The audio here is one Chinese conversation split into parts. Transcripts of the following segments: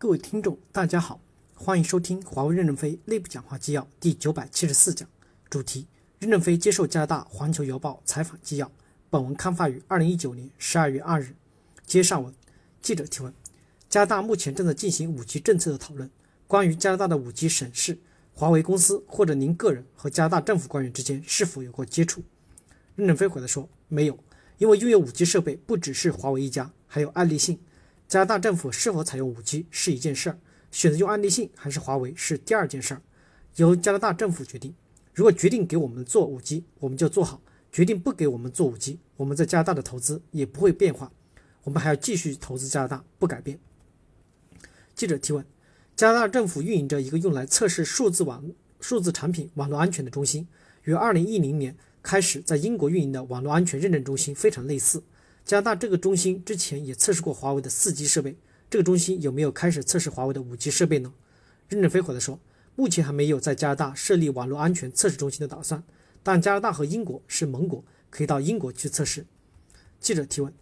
各位听众，大家好，欢迎收听华为任正非内部讲话纪要第九百七十四讲，主题：任正非接受加拿大《环球邮报》采访纪要。本文刊发于二零一九年十二月二日。接上文，记者提问：加拿大目前正在进行五 G 政策的讨论，关于加拿大的五 G 审视，华为公司或者您个人和加拿大政府官员之间是否有过接触？任正非回答说：没有，因为拥有五 G 设备不只是华为一家，还有爱立信。加拿大政府是否采用 5G 是一件事儿，选择用爱立信还是华为是第二件事儿，由加拿大政府决定。如果决定给我们做 5G，我们就做好；决定不给我们做 5G，我们在加拿大的投资也不会变化，我们还要继续投资加拿大，不改变。记者提问：加拿大政府运营着一个用来测试数字网、数字产品网络安全的中心，与2010年开始在英国运营的网络安全认证中心非常类似。加拿大这个中心之前也测试过华为的 4G 设备，这个中心有没有开始测试华为的 5G 设备呢？任正非回答说，目前还没有在加拿大设立网络安全测试中心的打算，但加拿大和英国是盟国，可以到英国去测试。记者提问：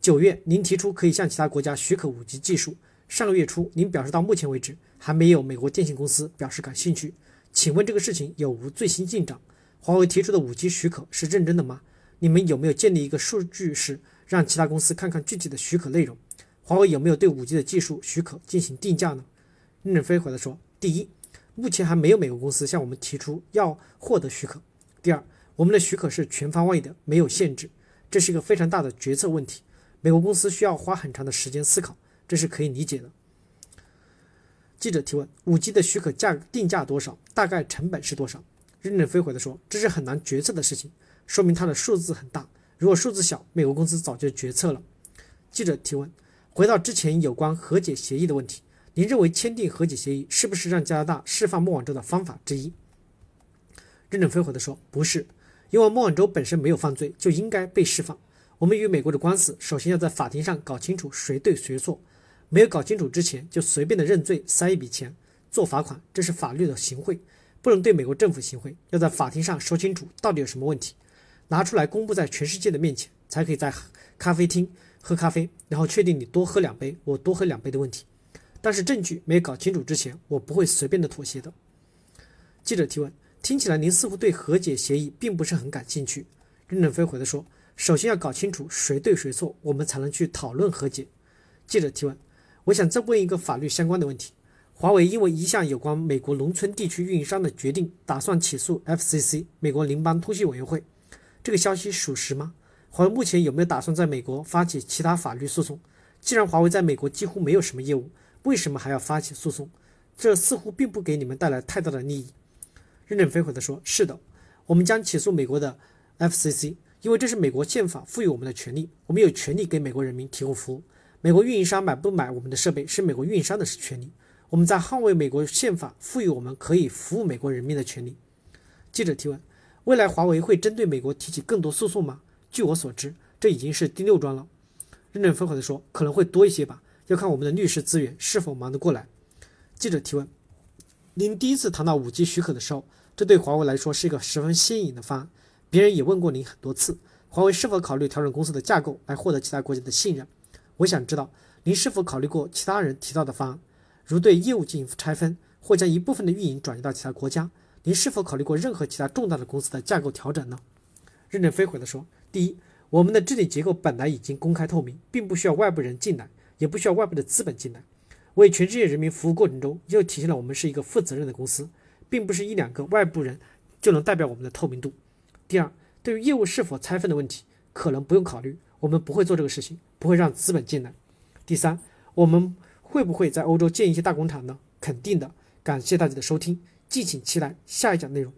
九月您提出可以向其他国家许可 5G 技术，上个月初您表示到目前为止还没有美国电信公司表示感兴趣，请问这个事情有无最新进展？华为提出的 5G 许可是认真的吗？你们有没有建立一个数据室？让其他公司看看具体的许可内容，华为有没有对五 G 的技术许可进行定价呢？任正非回答说：第一，目前还没有美国公司向我们提出要获得许可；第二，我们的许可是全方位的，没有限制，这是一个非常大的决策问题，美国公司需要花很长的时间思考，这是可以理解的。记者提问：五 G 的许可价定价多少？大概成本是多少？任正非回答说：这是很难决策的事情，说明它的数字很大。如果数字小，美国公司早就决策了。记者提问：回到之前有关和解协议的问题，您认为签订和解协议是不是让加拿大释放孟晚舟的方法之一？任正非回答说：不是，因为孟晚舟本身没有犯罪，就应该被释放。我们与美国的官司，首先要在法庭上搞清楚谁对谁错。没有搞清楚之前，就随便的认罪，塞一笔钱，做罚款，这是法律的行贿，不能对美国政府行贿。要在法庭上说清楚到底有什么问题。拿出来公布在全世界的面前，才可以在咖啡厅喝咖啡，然后确定你多喝两杯，我多喝两杯的问题。但是证据没有搞清楚之前，我不会随便的妥协的。记者提问：听起来您似乎对和解协议并不是很感兴趣。任正非回答说：首先要搞清楚谁对谁错，我们才能去讨论和解。记者提问：我想再问一个法律相关的问题。华为因为一项有关美国农村地区运营商的决定，打算起诉 FCC 美国联邦通信委员会。这个消息属实吗？华为目前有没有打算在美国发起其他法律诉讼？既然华为在美国几乎没有什么业务，为什么还要发起诉讼？这似乎并不给你们带来太大的利益。任正非回答说：“是的，我们将起诉美国的 FCC，因为这是美国宪法赋予我们的权利，我们有权利给美国人民提供服务。美国运营商买不买我们的设备是美国运营商的权利，我们在捍卫美国宪法赋予我们可以服务美国人民的权利。”记者提问。未来华为会针对美国提起更多诉讼吗？据我所知，这已经是第六桩了。任正非回答说：“可能会多一些吧，要看我们的律师资源是否忙得过来。”记者提问：“您第一次谈到五 G 许可的时候，这对华为来说是一个十分新颖的方案。别人也问过您很多次，华为是否考虑调整公司的架构来获得其他国家的信任？我想知道您是否考虑过其他人提到的方案，如对业务进行拆分，或将一部分的运营转移到其他国家？”您是否考虑过任何其他重大的公司的架构调整呢？任正非回答说：第一，我们的治理结构本来已经公开透明，并不需要外部人进来，也不需要外部的资本进来。为全世界人民服务过程中，又体现了我们是一个负责任的公司，并不是一两个外部人就能代表我们的透明度。第二，对于业务是否拆分的问题，可能不用考虑，我们不会做这个事情，不会让资本进来。第三，我们会不会在欧洲建一些大工厂呢？肯定的。感谢大家的收听。敬请期待下一讲内容。